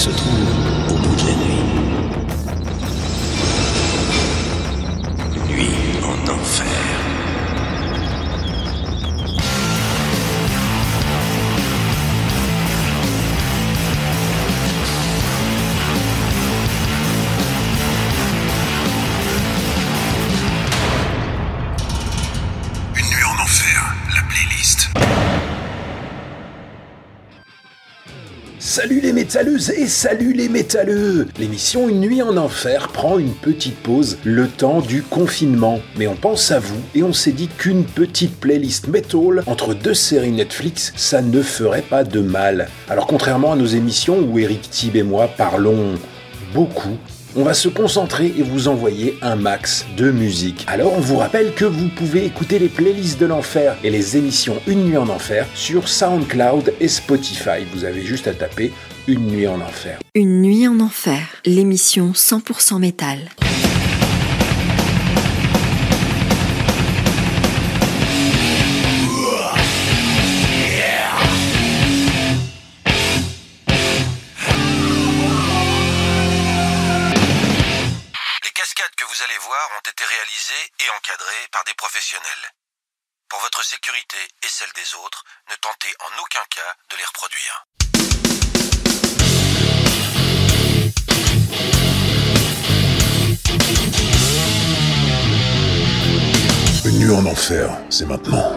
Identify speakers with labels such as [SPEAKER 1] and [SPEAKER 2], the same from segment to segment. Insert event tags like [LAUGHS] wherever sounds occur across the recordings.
[SPEAKER 1] se trouve
[SPEAKER 2] et salut les métalleux L'émission Une nuit en enfer prend une petite pause le temps du confinement. Mais on pense à vous et on s'est dit qu'une petite playlist metal entre deux séries Netflix, ça ne ferait pas de mal. Alors contrairement à nos émissions où Eric Thib et moi parlons beaucoup, on va se concentrer et vous envoyer un max de musique. Alors on vous rappelle que vous pouvez écouter les playlists de l'enfer et les émissions Une nuit en enfer sur SoundCloud et Spotify. Vous avez juste à taper Une nuit en enfer.
[SPEAKER 3] Une nuit en enfer, l'émission 100% métal.
[SPEAKER 4] Les cascades que vous allez voir ont été réalisées et encadrées par des professionnels. Pour votre sécurité et celle des autres, ne tentez en aucun cas de les reproduire.
[SPEAKER 2] En enfer, c'est maintenant.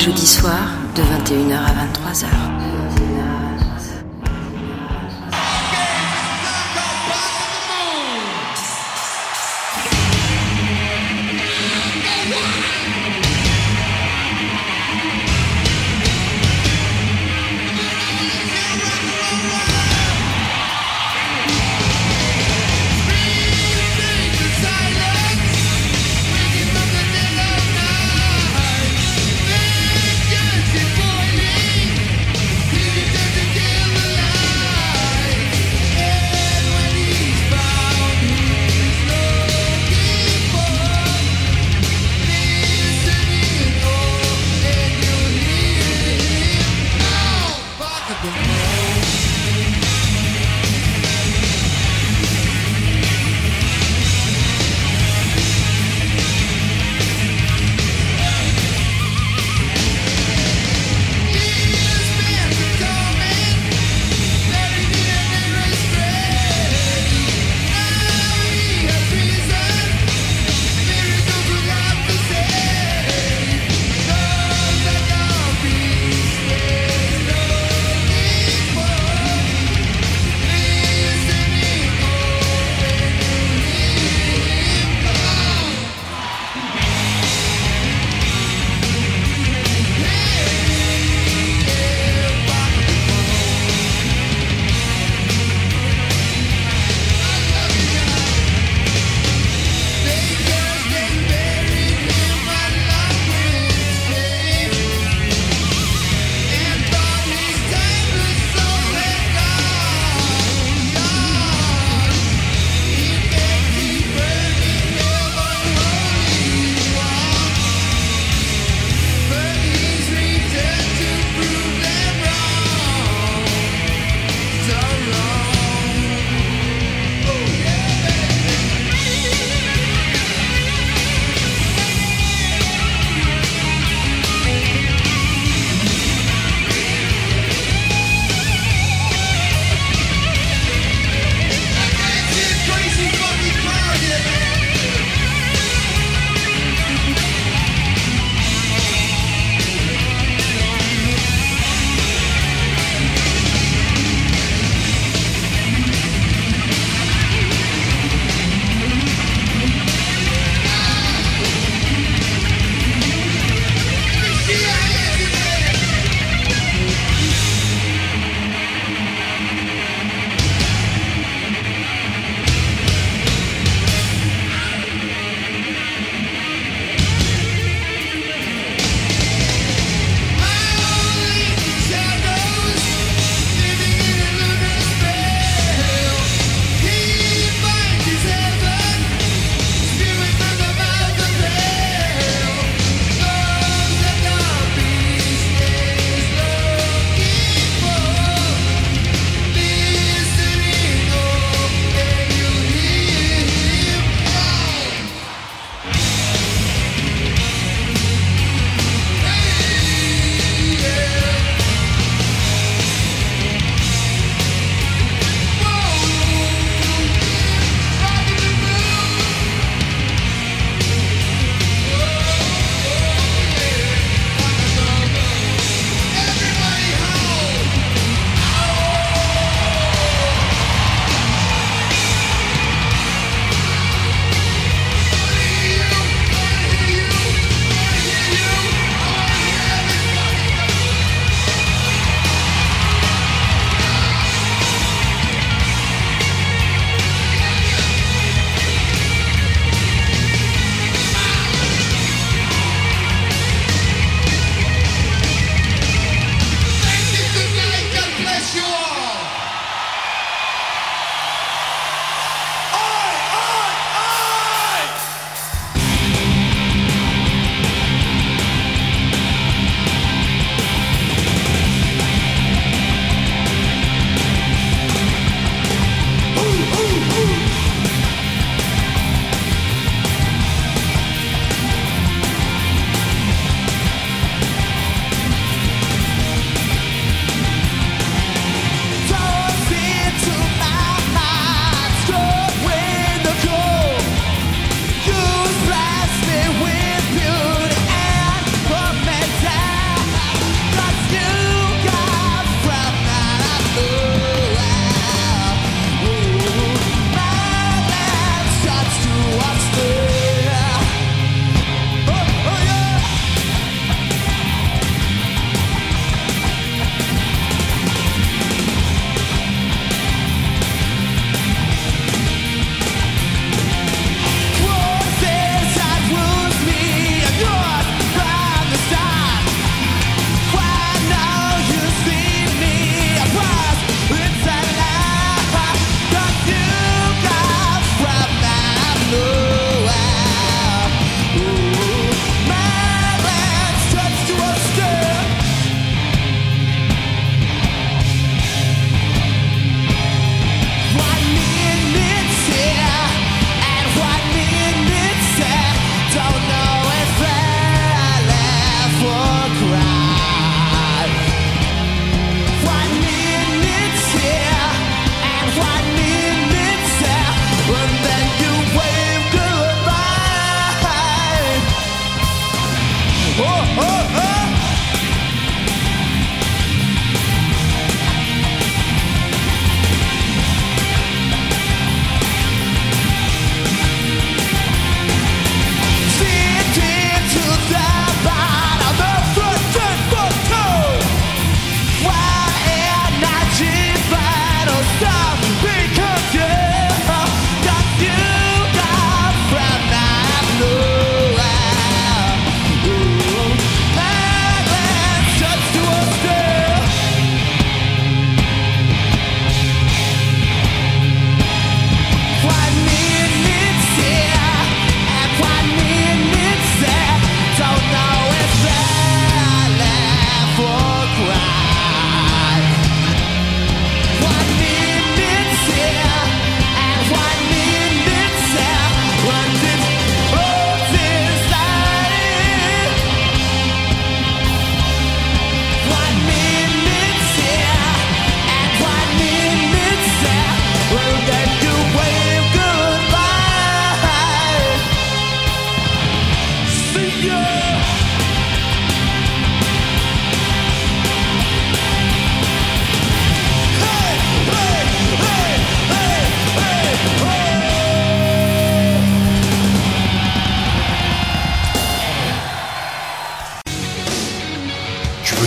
[SPEAKER 3] Jeudis soirs de 21h à 23h.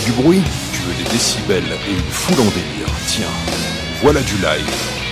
[SPEAKER 5] Du bruit Tu veux des décibels et une foule en délire. Tiens, voilà du live.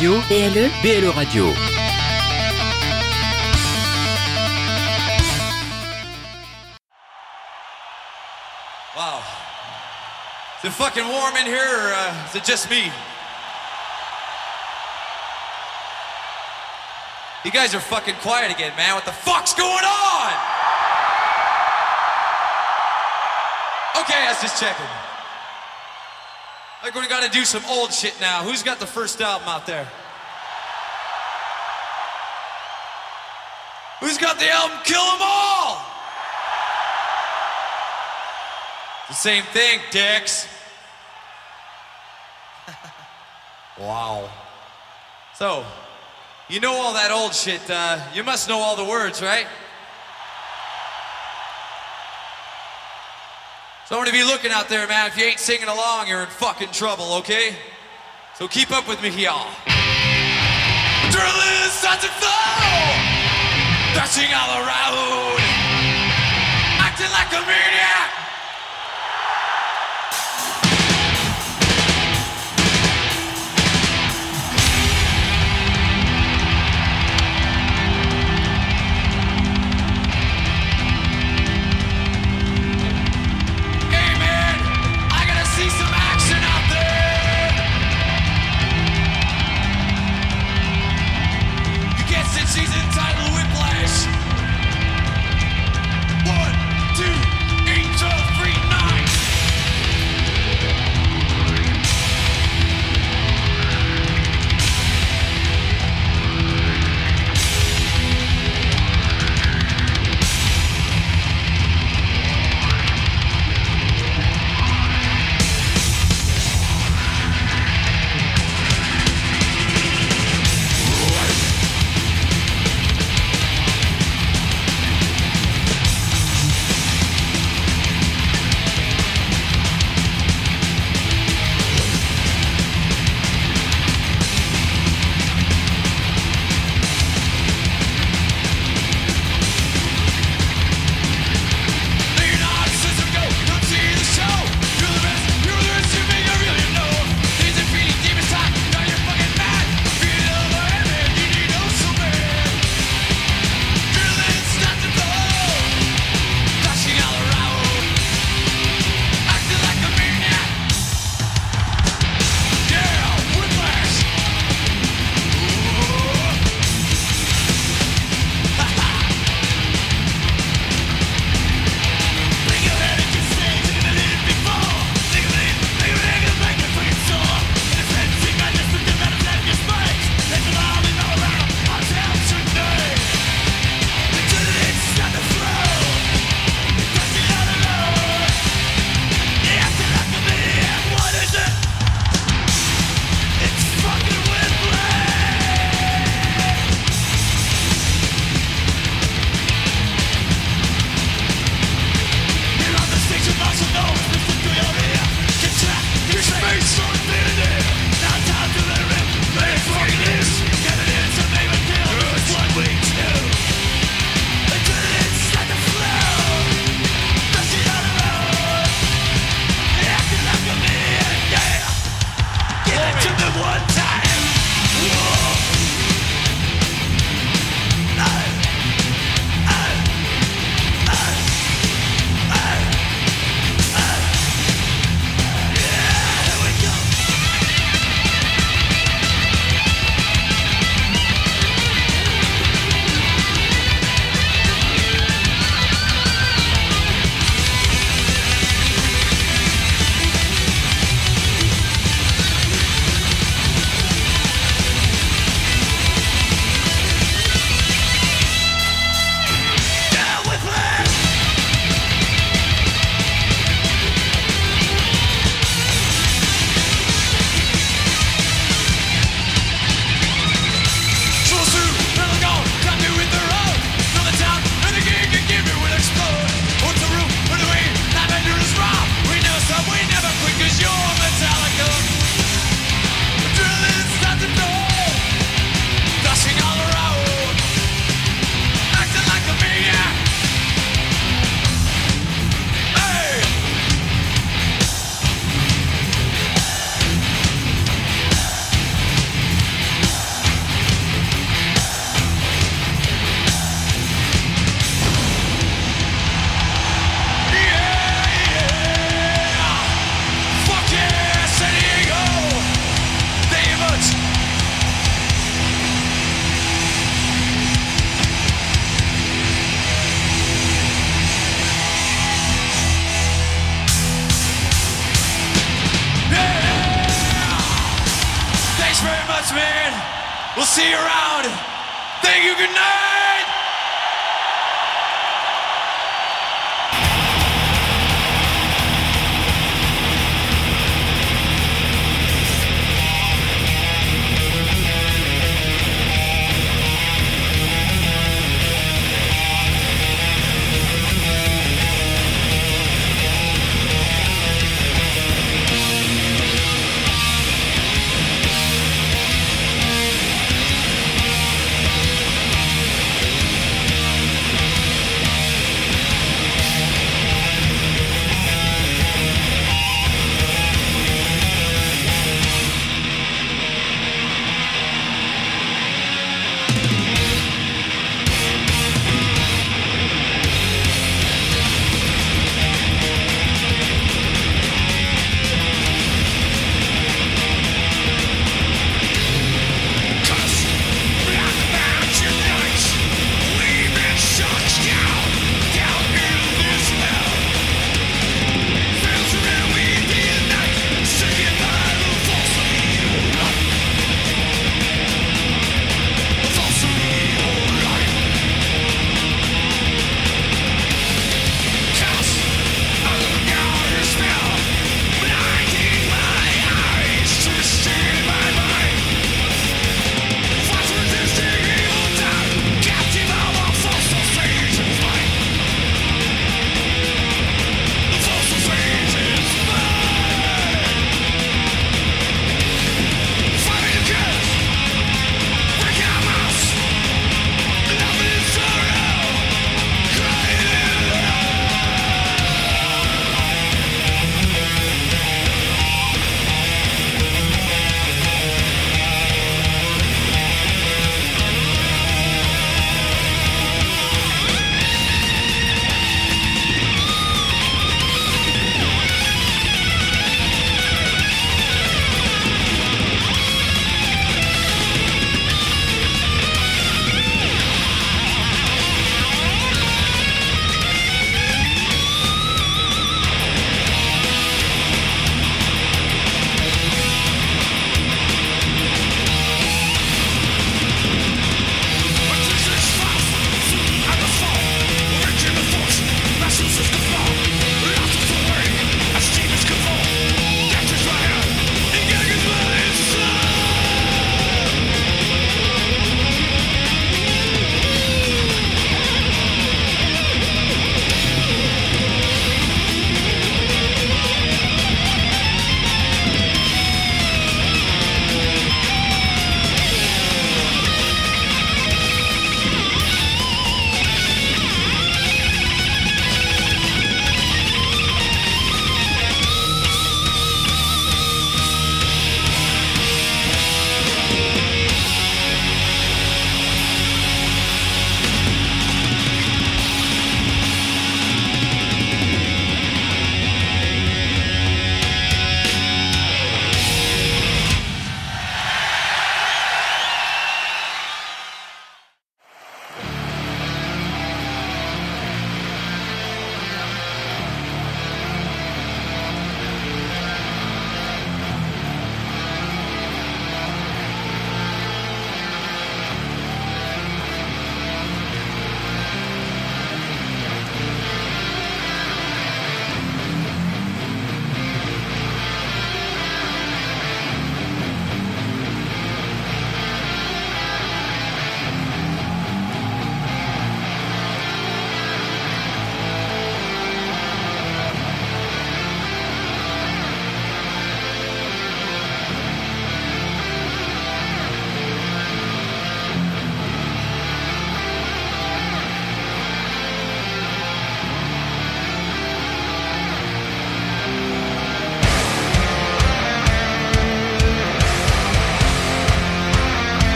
[SPEAKER 6] Radio
[SPEAKER 3] BLE
[SPEAKER 6] BLE Radio.
[SPEAKER 7] Wow. Is it fucking warm in here or uh, is it just me? You guys are fucking quiet again, man. What the fuck's going on? Okay, I was just checking. We're gonna gotta do some old shit now. Who's got the first album out there? Who's got the album Kill 'Em All? The same thing, dicks. [LAUGHS] wow. So, you know all that old shit. Uh, you must know all the words, right? So I'm gonna be looking out there, man. If you ain't singing along, you're in fucking trouble, okay? So keep up with me, y'all. Drilling starts to flow, dashing all around, acting like a maniac.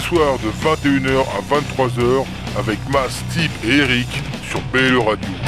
[SPEAKER 8] soir de 21h à 23h avec Mas, Steve et Eric sur BLE Radio.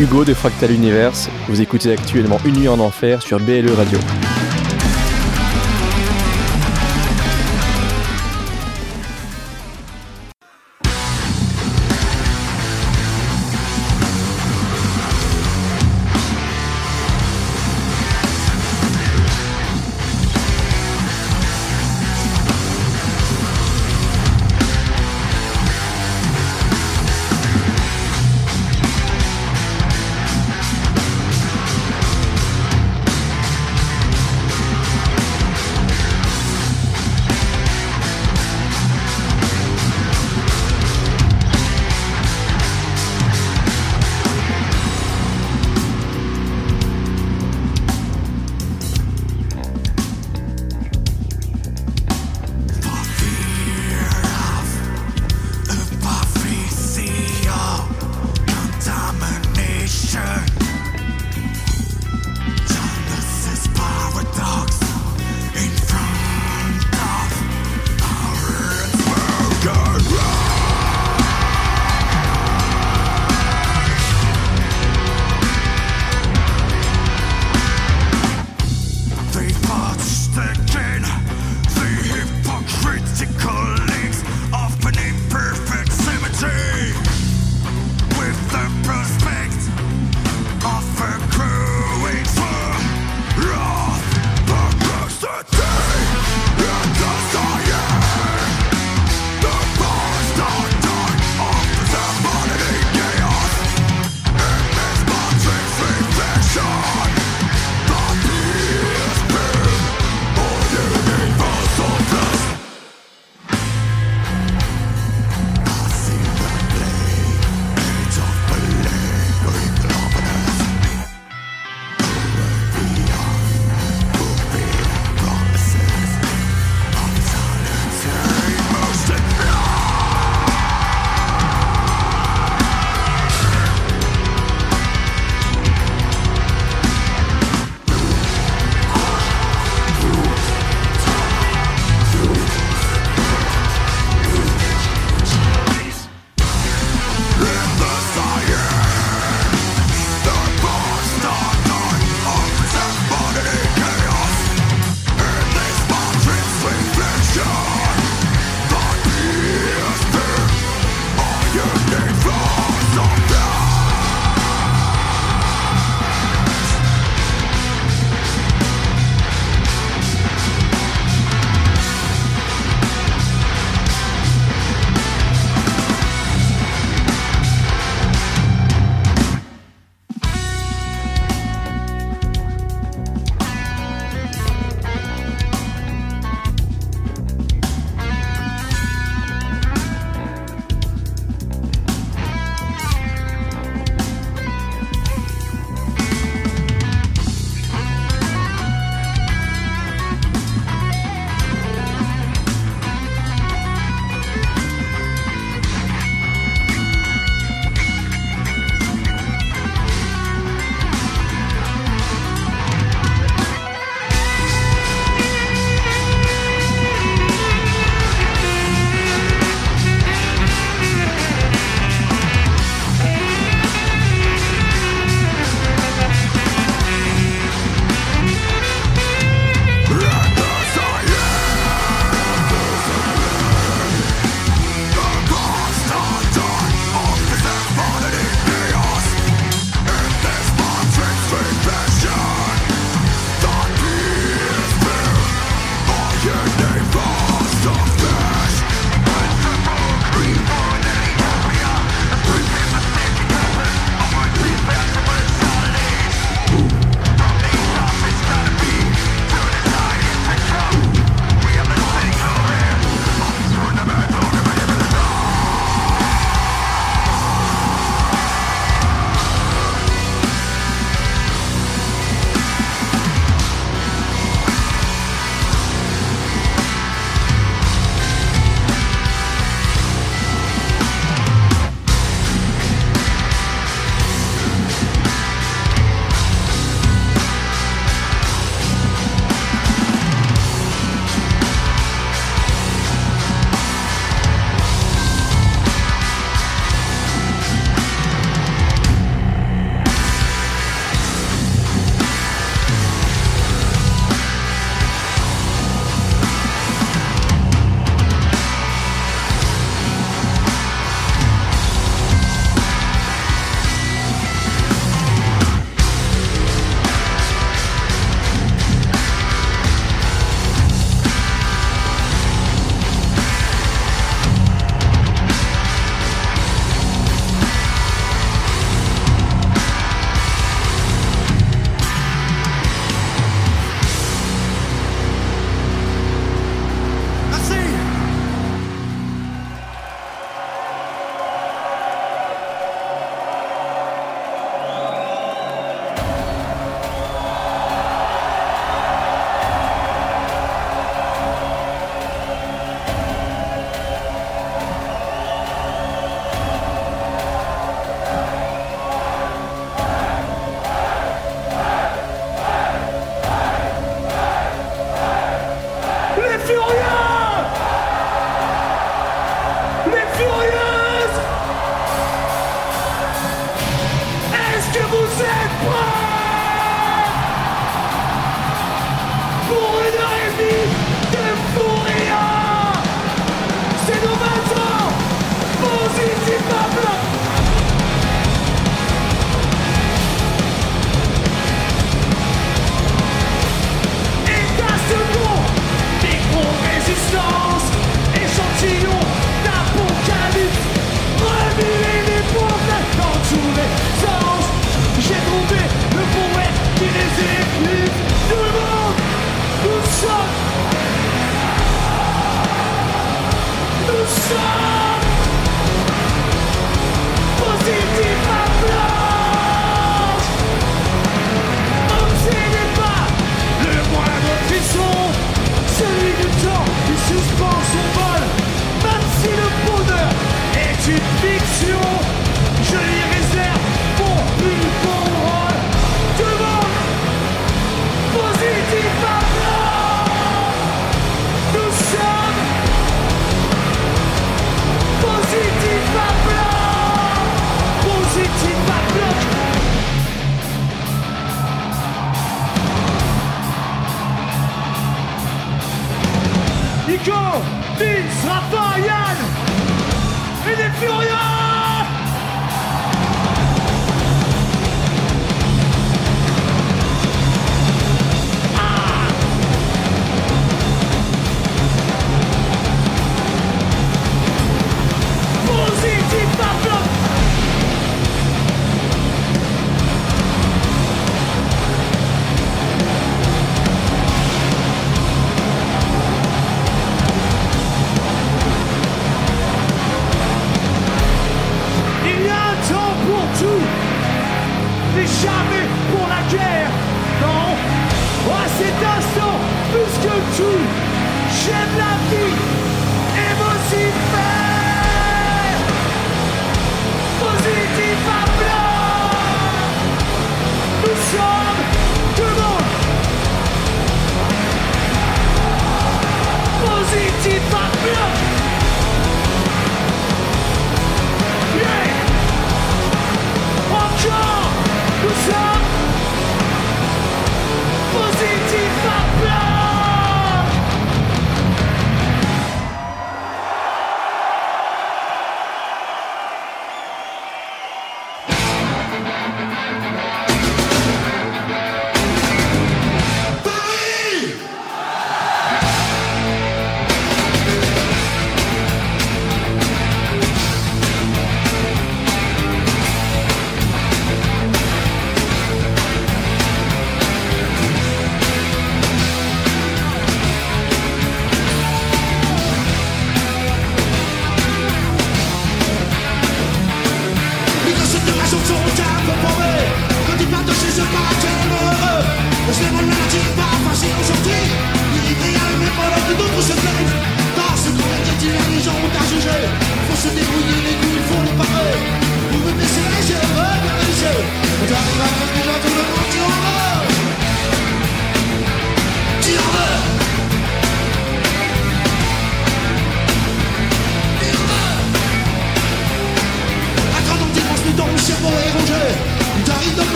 [SPEAKER 9] Hugo de Fractal Universe. Vous écoutez actuellement Une nuit en enfer sur BLE Radio.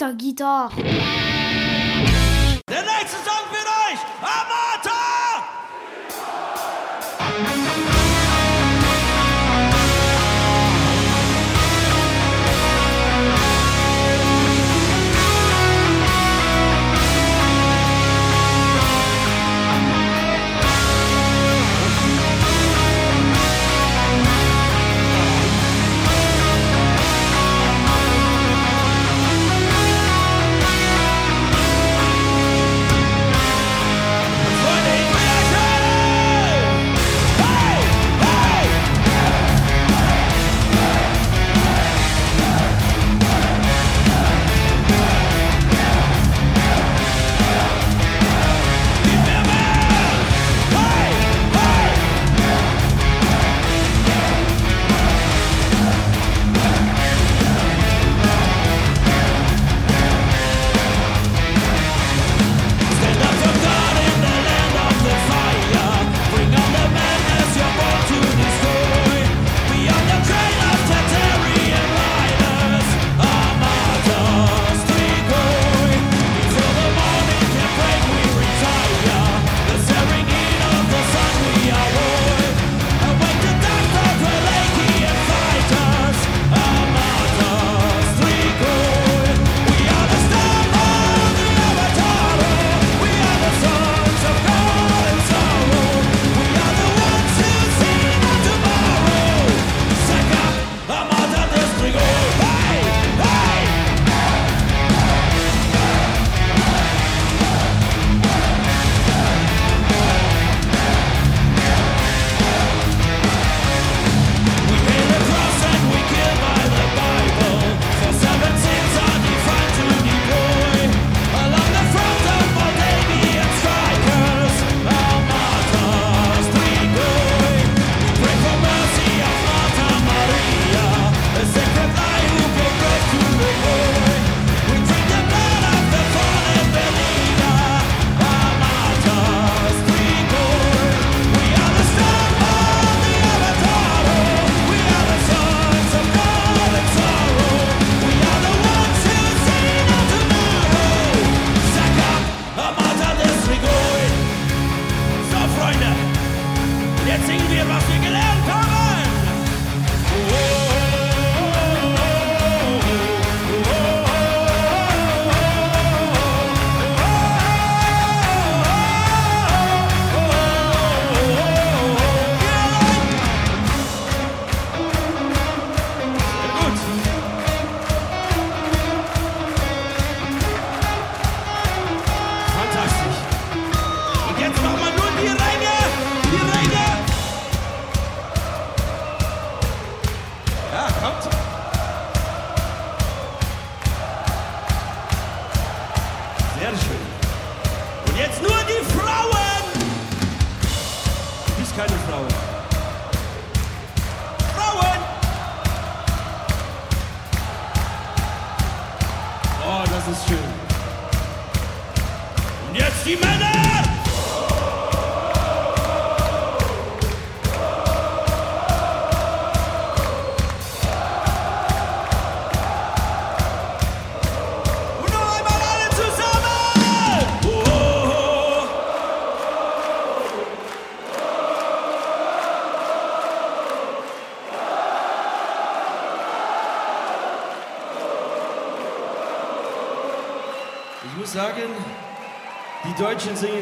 [SPEAKER 10] Ta
[SPEAKER 7] guitare.
[SPEAKER 11] Singen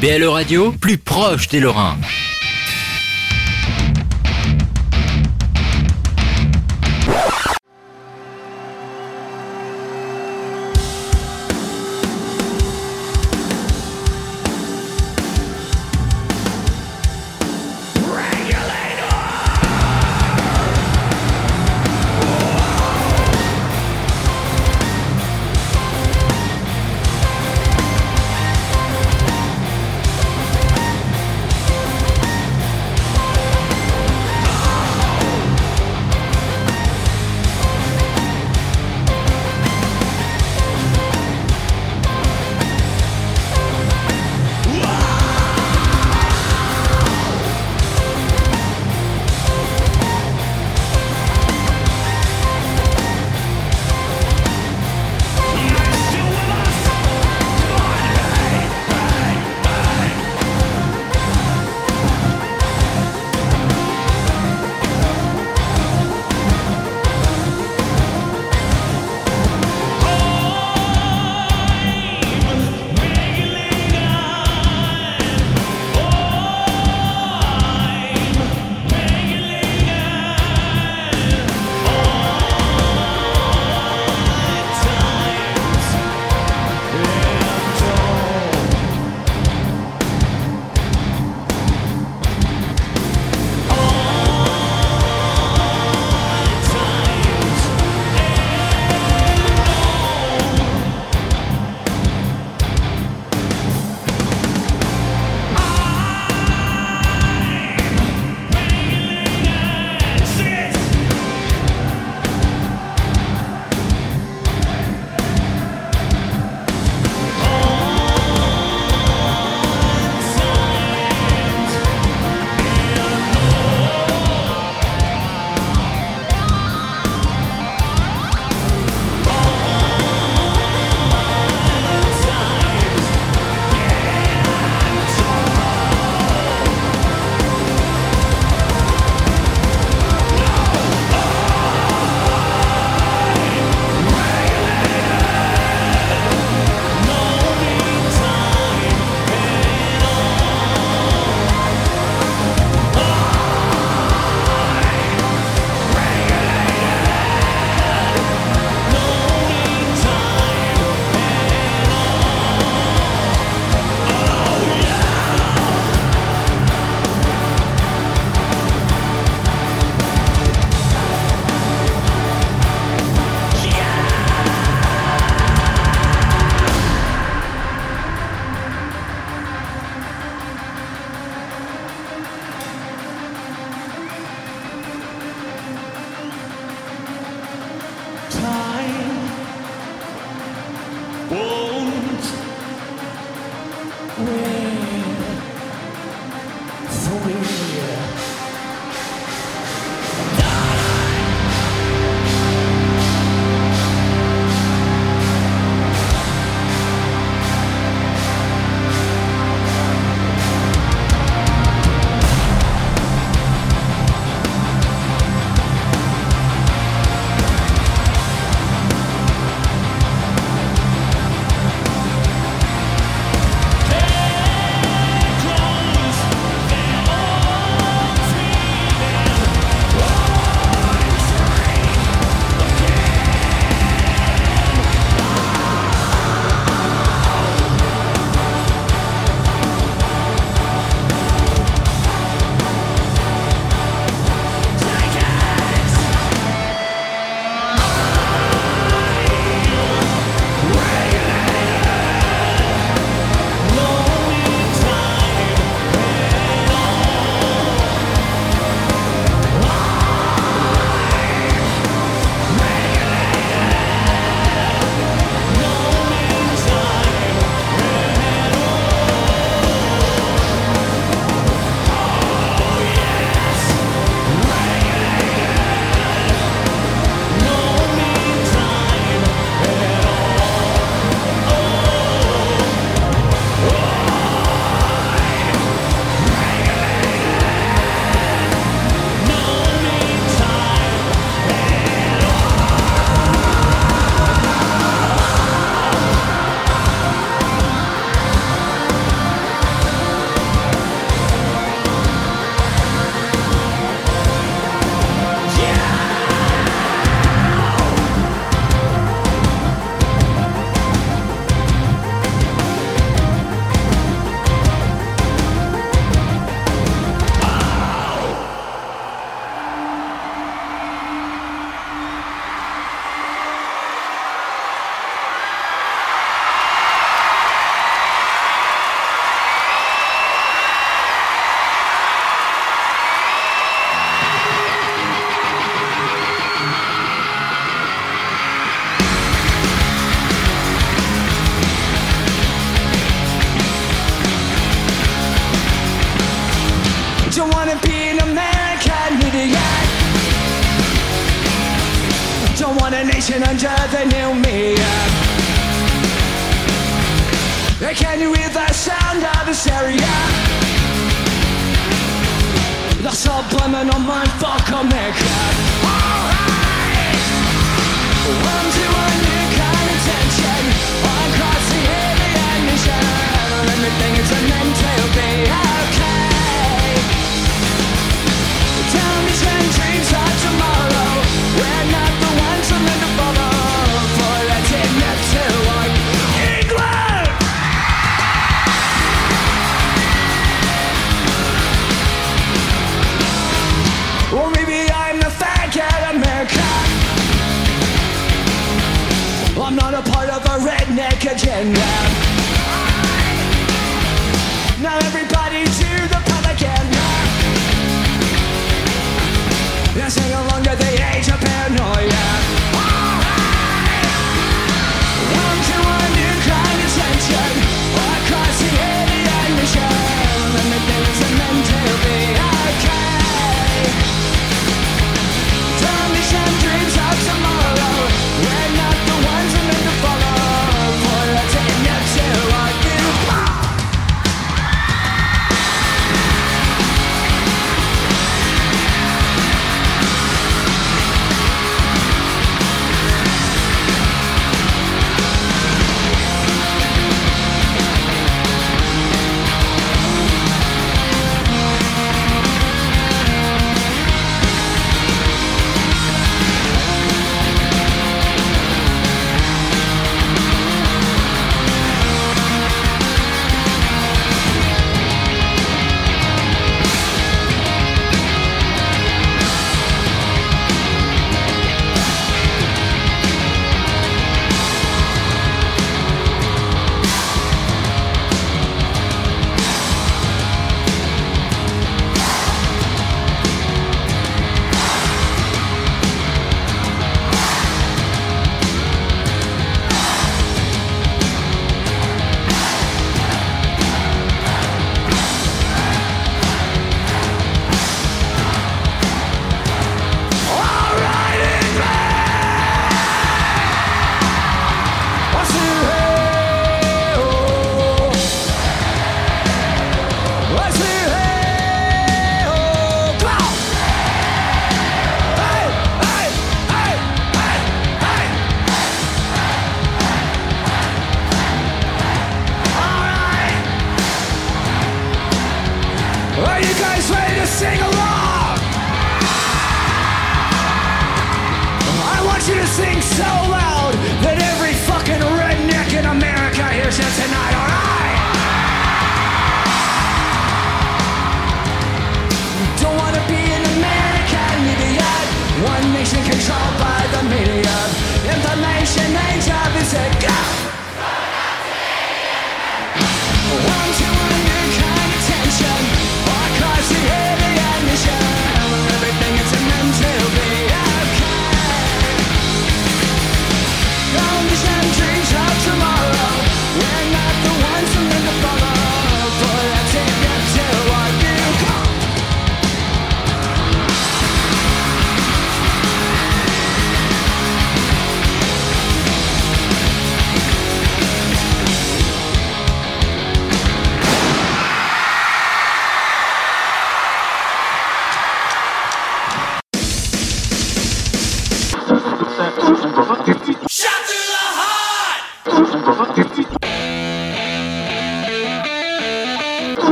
[SPEAKER 6] BLE Radio, plus proche des Lorrains.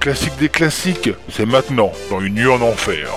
[SPEAKER 12] classique des classiques, c'est maintenant, dans une nuit en enfer.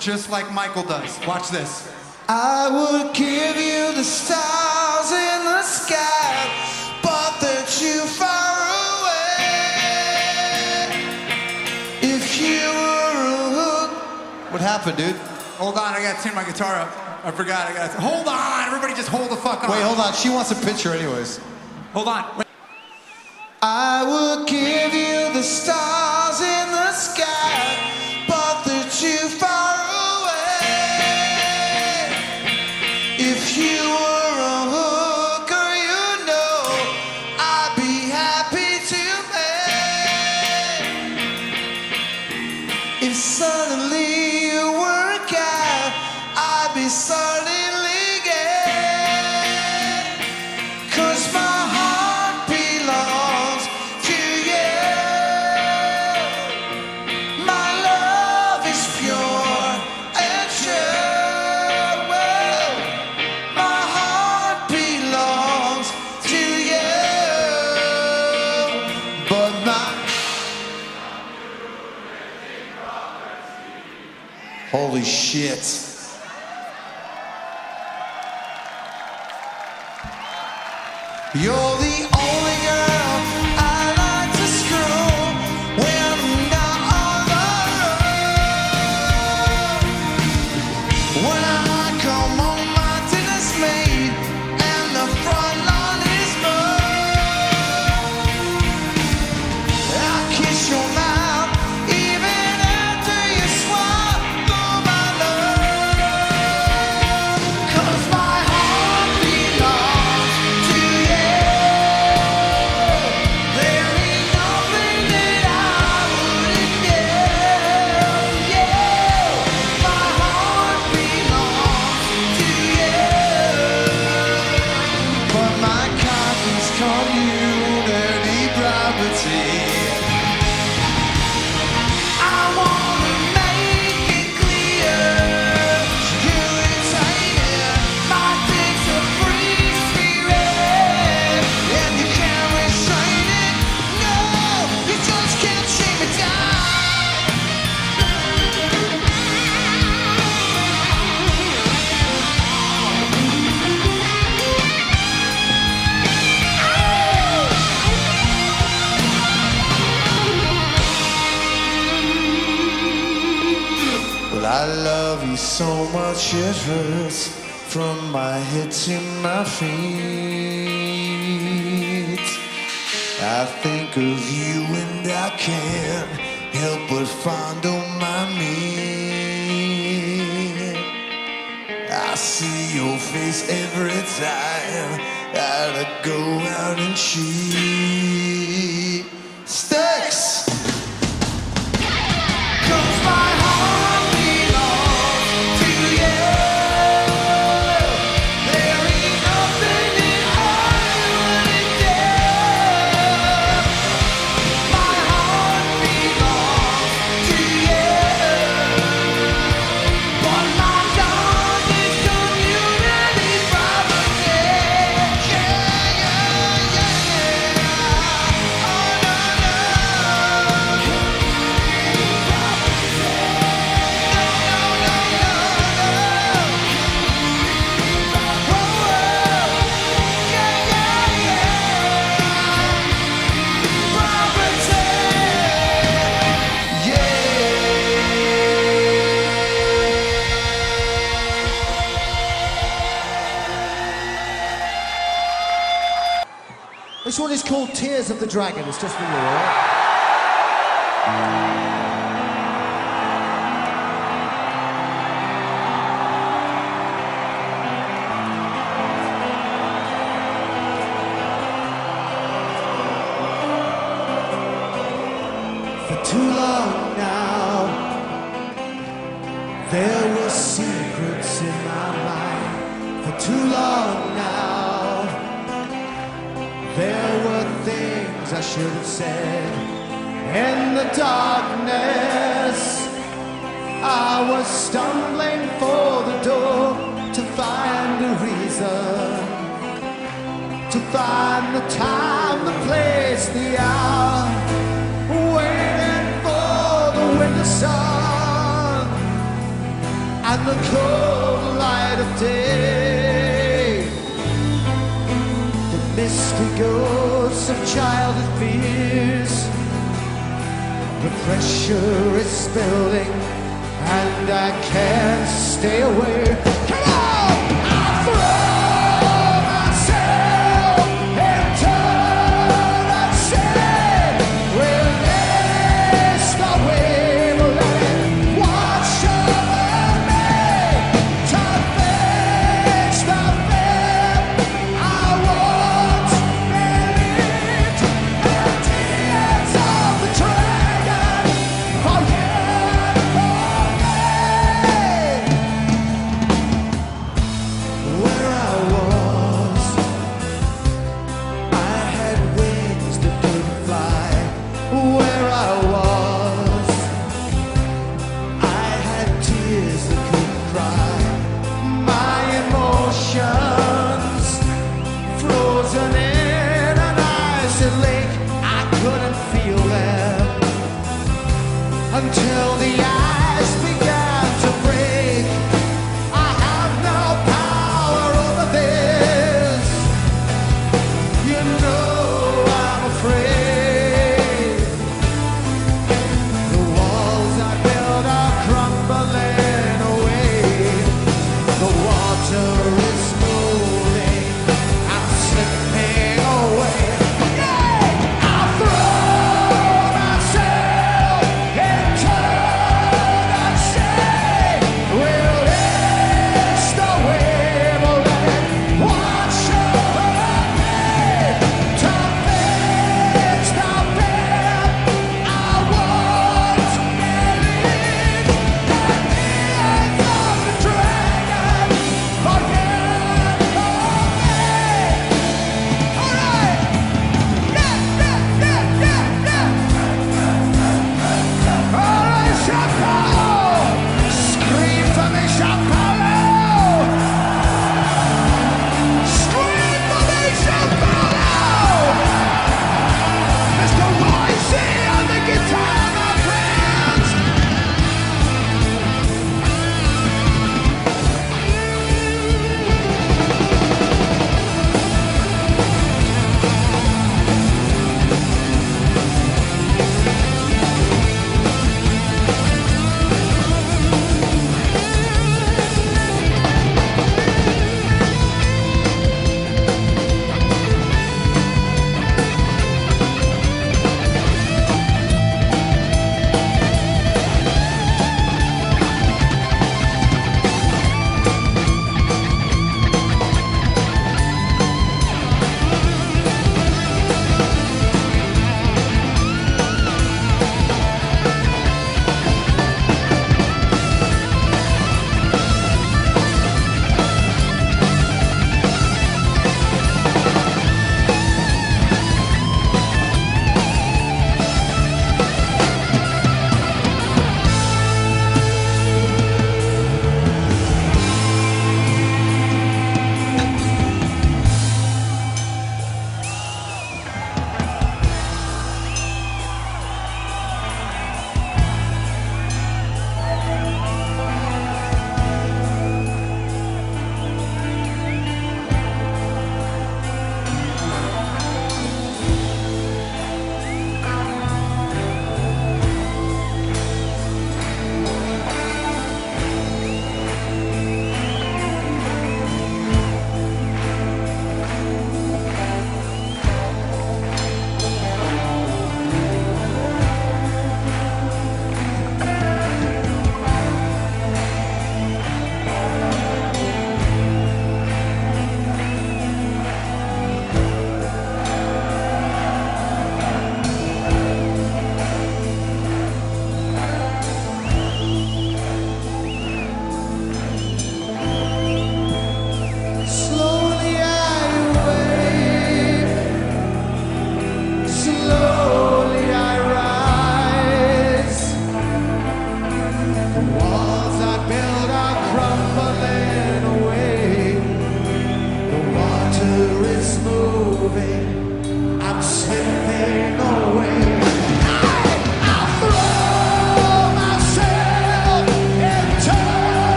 [SPEAKER 11] Just
[SPEAKER 13] like
[SPEAKER 14] Michael does. Watch this.
[SPEAKER 10] I would give you the stars in the sky, but they're too far away. If you were a hook.
[SPEAKER 14] What happened, dude? Hold on, I gotta turn my guitar up. I forgot, I gotta. Hold on, everybody just hold the fuck on.
[SPEAKER 15] Wait, hold on. She wants a picture, anyways.
[SPEAKER 14] Hold on. Wait.
[SPEAKER 10] I would give you the stars much it hurts from my head to my feet. I think of you and I can't help but fondle my meat. I see your face every time I go out and cheat. Sticks!
[SPEAKER 16] Called Tears of the Dragon. It's just for you,
[SPEAKER 10] should have said in the darkness I was stumbling for the door to find a reason to find the time, the place, the hour waiting for the winter sun and the cold misty ghosts of childhood fears. The pressure is building, and I can't stay away.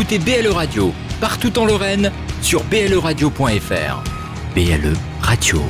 [SPEAKER 6] Écoutez BLE Radio, partout en Lorraine, sur bleradio.fr. BLE Radio.